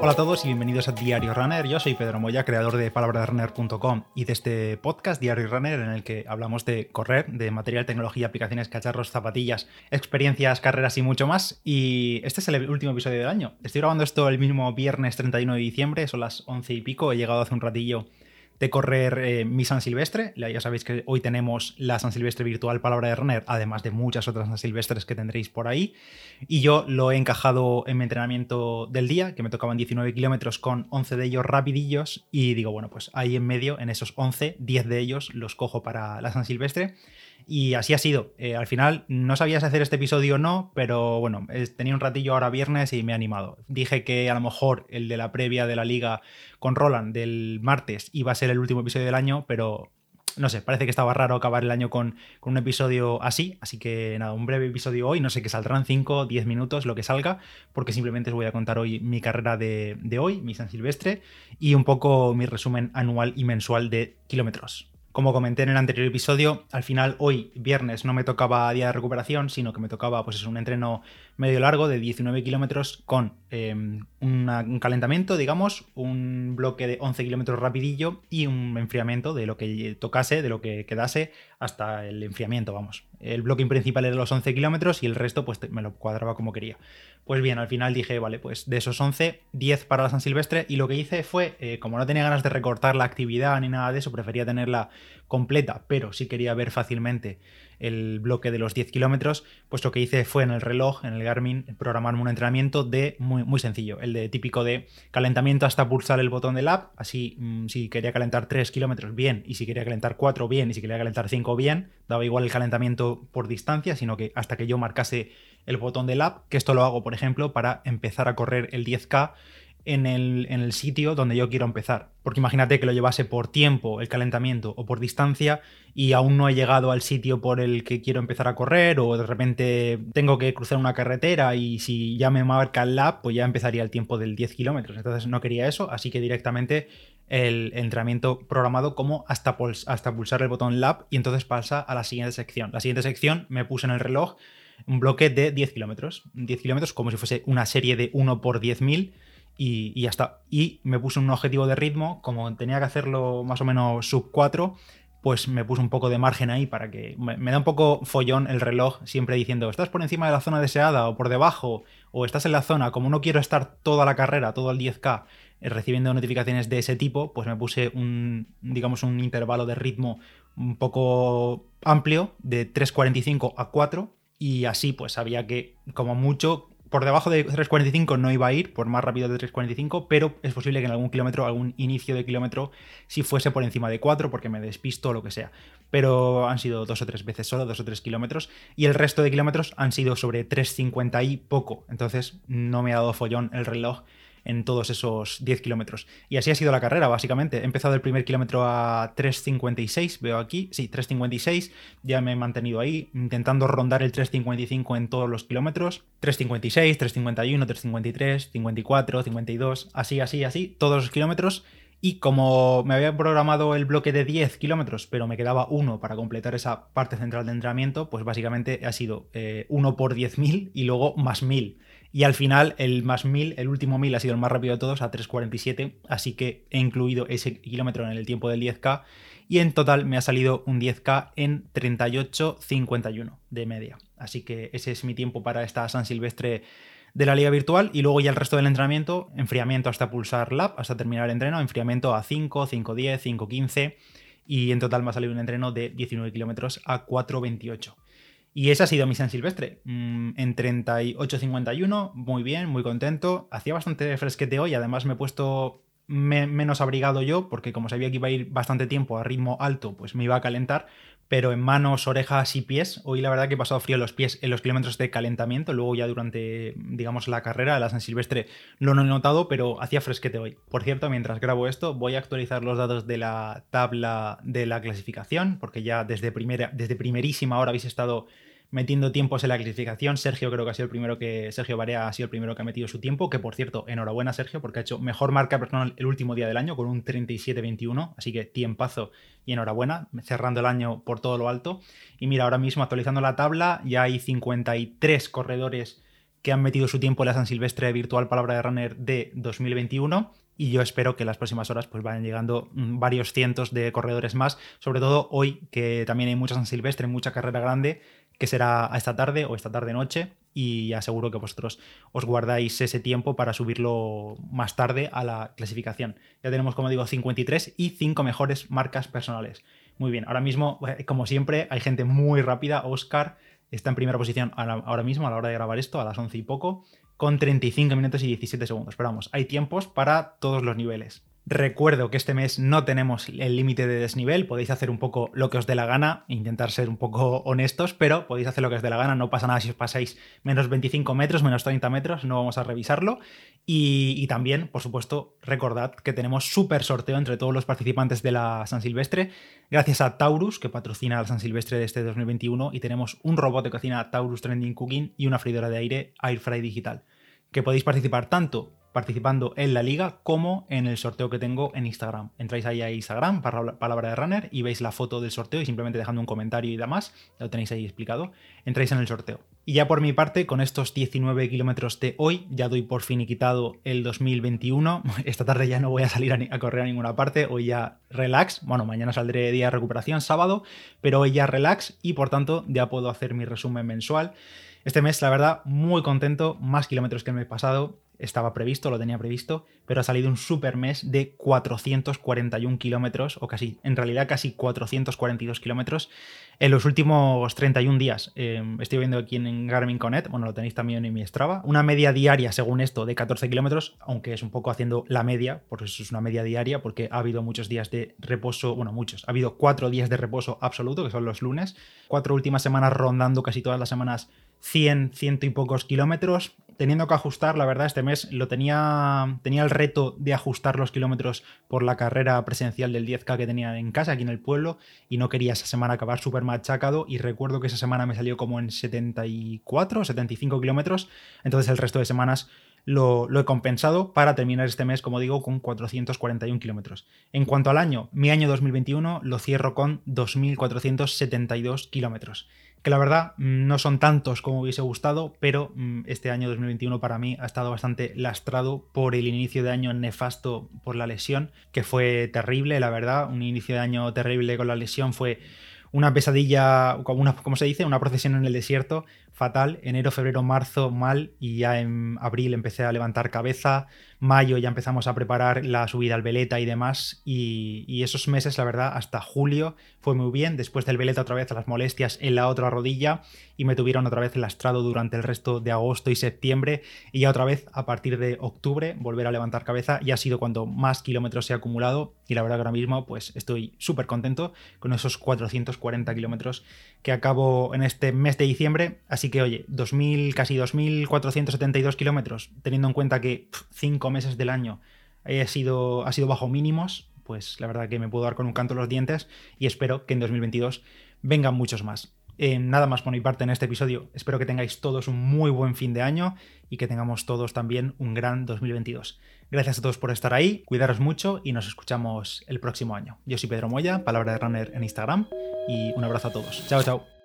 Hola a todos y bienvenidos a Diario Runner. Yo soy Pedro Moya, creador de palabrasrunner.com y de este podcast Diario Runner en el que hablamos de correr, de material, tecnología, aplicaciones, cacharros, zapatillas, experiencias, carreras y mucho más. Y este es el último episodio del año. Estoy grabando esto el mismo viernes 31 de diciembre, son las 11 y pico. He llegado hace un ratillo de correr eh, mi San Silvestre. Ya sabéis que hoy tenemos la San Silvestre virtual Palabra de Runner, además de muchas otras San Silvestres que tendréis por ahí. Y yo lo he encajado en mi entrenamiento del día, que me tocaban 19 kilómetros con 11 de ellos rapidillos. Y digo, bueno, pues ahí en medio, en esos 11, 10 de ellos los cojo para la San Silvestre. Y así ha sido. Eh, al final no sabía si hacer este episodio o no, pero bueno, tenía un ratillo ahora viernes y me he animado. Dije que a lo mejor el de la previa de la liga con Roland del martes iba a ser el último episodio del año, pero no sé, parece que estaba raro acabar el año con, un episodio así, así que nada, un breve episodio hoy, no sé que saldrán 5, 10 minutos, lo que salga, porque simplemente os voy a contar hoy mi carrera de, de hoy, mi San Silvestre, y un poco mi resumen anual y mensual de kilómetros. Como comenté en el anterior episodio, al final hoy, viernes, no me tocaba día de recuperación, sino que me tocaba pues, un entreno medio largo de 19 kilómetros con em, un calentamiento, digamos, un bloque de 11 kilómetros rapidillo y un enfriamiento de lo que tocase, de lo que quedase hasta el enfriamiento, vamos. El bloque principal era los 11 kilómetros y el resto pues me lo cuadraba como quería. Pues bien, al final dije, vale, pues de esos 11, 10 para la San Silvestre y lo que hice fue, eh, como no tenía ganas de recortar la actividad ni nada de eso, prefería tenerla completa, pero sí quería ver fácilmente el bloque de los 10 kilómetros, pues lo que hice fue en el reloj, en el Garmin, programarme un entrenamiento de muy, muy sencillo, el de típico de calentamiento hasta pulsar el botón del app, así mm, si quería calentar 3 kilómetros, bien, y si quería calentar 4, bien, y si quería calentar 5, bien, daba igual el calentamiento por distancia, sino que hasta que yo marcase el botón del app, que esto lo hago, por ejemplo, para empezar a correr el 10K en el, sitio donde yo quiero empezar. Porque imagínate que lo llevase por tiempo, el calentamiento, o por distancia, y aún no he llegado al sitio por el que quiero empezar a correr, o de repente tengo que cruzar una carretera y si ya me marca el lap, pues ya empezaría el tiempo del 10 kilómetros. Entonces no quería eso, así que directamente el entrenamiento programado como hasta, hasta pulsar el botón lap y entonces pasa a la siguiente sección. La siguiente sección me puse en el reloj un bloque de 10 kilómetros. 10 kilómetros como si fuese una serie de 1 por 10.000 y, ya está. Y me puse un objetivo de ritmo, como tenía que hacerlo más o menos sub 4, pues me puse un poco de margen ahí para que me, da un poco follón el reloj siempre diciendo, estás por encima de la zona deseada o por debajo, o estás en la zona, como no quiero estar toda la carrera, todo el 10K, eh, recibiendo notificaciones de ese tipo, pues me puse un, digamos, un intervalo de ritmo un poco amplio, de 3.45 a 4, y así pues sabía que como mucho por debajo de 3.45 no iba a ir, por más rápido de 3.45, pero es posible que en algún kilómetro, algún inicio de kilómetro, si fuese por encima de 4, porque me despisto o lo que sea. Pero han sido dos o tres veces solo, dos o tres kilómetros, y el resto de kilómetros han sido sobre 3.50 y poco. Entonces no me ha dado follón el reloj en todos esos 10 kilómetros. Y así ha sido la carrera, básicamente. He empezado el primer kilómetro a 3.56, veo aquí, sí, 3.56, ya me he mantenido ahí, intentando rondar el 3.55 en todos los kilómetros. 3.56, 3.51, 3.53, 54, 52, así, así, así, todos los kilómetros. Y como me había programado el bloque de 10 kilómetros, pero me quedaba uno para completar esa parte central de entrenamiento, pues básicamente ha sido eh, uno por 10.000 y luego más 1.000. Y al final, el más 1000, el último 1000 ha sido el más rápido de todos, a 3.47. Así que he incluido ese kilómetro en el tiempo del 10K. Y en total me ha salido un 10K en 38.51 de media. Así que ese es mi tiempo para esta San Silvestre de la liga virtual. Y luego ya el resto del entrenamiento, enfriamiento hasta pulsar lap, hasta terminar el entreno, enfriamiento a 5, 5.10, 5.15. Y en total me ha salido un entreno de 19 kilómetros a 4.28. Y esa ha sido mi San Silvestre. Mm, en 38.51, muy bien, muy contento. Hacía bastante fresquete hoy, además me he puesto menos abrigado yo, porque como sabía que iba a ir bastante tiempo a ritmo alto, pues me iba a calentar, pero en manos, orejas y pies, hoy la verdad que he pasado frío los pies en los kilómetros de calentamiento, luego ya durante, digamos, la carrera, la San Silvestre, lo no he notado, pero hacía fresquete hoy. Por cierto, mientras grabo esto, voy a actualizar los datos de la tabla de la clasificación, porque ya desde, primera, desde primerísima hora habéis estado metiendo tiempos en la clasificación. Sergio creo que ha sido el primero que. Sergio Barea ha sido el primero que ha metido su tiempo. Que por cierto, enhorabuena, Sergio, porque ha hecho mejor marca personal el último día del año con un 37-21. Así que tiempazo y enhorabuena, cerrando el año por todo lo alto. Y mira, ahora mismo actualizando la tabla, ya hay 53 corredores que han metido su tiempo en la San Silvestre Virtual Palabra de Runner de 2021 y yo espero que en las próximas horas pues vayan llegando mm, varios cientos de corredores más, sobre todo hoy que también hay mucha San Silvestre, mucha carrera grande, que será esta tarde o esta tarde noche y aseguro que vosotros os guardáis ese tiempo para subirlo más tarde a la clasificación. Ya tenemos, como digo, 53 y 5 mejores marcas personales. Muy bien, ahora mismo, eh, como siempre, hay gente muy rápida. Oscar está en primera posición ahora mismo a la hora de grabar esto, a las 11 y poco con 35 minutos y 17 segundos. Pero vamos, hay tiempos para todos los niveles. Recuerdo que este mes no tenemos el límite de desnivel, podéis hacer un poco lo que os dé la gana, intentar ser un poco honestos, pero podéis hacer lo que os dé la gana, no pasa nada si os pasáis menos 25 metros, menos 30 metros, no vamos a revisarlo. Y, también, por supuesto, recordad que tenemos súper sorteo entre todos los participantes de la San Silvestre, gracias a Taurus, que patrocina la San Silvestre de este 2021, y tenemos un robot de cocina Taurus Trending Cooking y una freidora de aire Airfry Digital, que podéis participar tanto participando en la liga como en el sorteo que tengo en Instagram. Entráis ahí a Instagram, palabra de runner, y veis la foto del sorteo y simplemente dejando un comentario y demás, lo tenéis ahí explicado, entráis en el sorteo. Y ya por mi parte, con estos 19 kilómetros de hoy, ya doy por fin y quitado el 2021. Esta tarde ya no voy a salir a, correr a ninguna parte, hoy ya relax. Bueno, mañana saldré día de recuperación, sábado, pero hoy ya relax y por tanto ya puedo hacer mi resumen mensual. Este mes, la verdad, muy contento, más kilómetros que el mes pasado estaba previsto, lo tenía previsto, pero ha salido un super mes de 441 kilómetros, o casi, en realidad casi 442 kilómetros en los últimos 31 días. Em, estoy viendo aquí en Garmin Connect, bueno, lo tenéis también en mi Strava, una media diaria, según esto, de 14 kilómetros, aunque es un poco haciendo la media, por eso es una media diaria, porque ha habido muchos días de reposo, bueno, muchos, ha habido cuatro días de reposo absoluto, que son los lunes, cuatro últimas semanas rondando casi todas las semanas 100, ciento y pocos kilómetros, teniendo que ajustar, la verdad, este mes lo tenía, tenía el reto de ajustar los kilómetros por la carrera presencial del 10K que tenía en casa, aquí en el pueblo, y no quería esa semana acabar súper machacado, y recuerdo que esa semana me salió como en 74 o 75 kilómetros, entonces el resto de semanas lo, he compensado para terminar este mes, como digo, con 441 kilómetros. En cuanto al año, mi año 2021 lo cierro con 2.472 kilómetros que la verdad mm, no son tantos como hubiese gustado, pero mm, este año 2021 para mí ha estado bastante lastrado por el inicio de año nefasto por la lesión, que fue terrible, la verdad, un inicio de año terrible con la lesión fue una pesadilla, como, como se dice, una procesión en el desierto, fatal. Enero, febrero, marzo, mal. Y ya en abril empecé a levantar cabeza. Mayo ya empezamos a preparar la subida al Veleta y demás. Y, esos meses, la verdad, hasta julio fue muy bien. Después del Veleta otra vez las molestias en la otra rodilla. Y me tuvieron otra vez lastrado durante el resto de agosto y septiembre. Y ya otra vez a partir de octubre volver a levantar cabeza. Y ha sido cuando más kilómetros he acumulado. Y la verdad que ahora mismo pues estoy súper contento con esos 440 kilómetros que acabo en este mes de diciembre. Así que, oye, 2000, casi 2.472 kilómetros, teniendo en cuenta que 5 meses del año ha sido, ha sido bajo mínimos, pues la verdad que me puedo dar con un canto los dientes y espero que en 2022 vengan muchos más. Eh, nada más por mi parte en este episodio. Espero que tengáis todos un muy buen fin de año y que tengamos todos también un gran 2022. Gracias a todos por estar ahí, cuidaros mucho y nos escuchamos el próximo año. Yo soy Pedro Moya, palabra de runner en Instagram y un abrazo a todos. Chao, chao.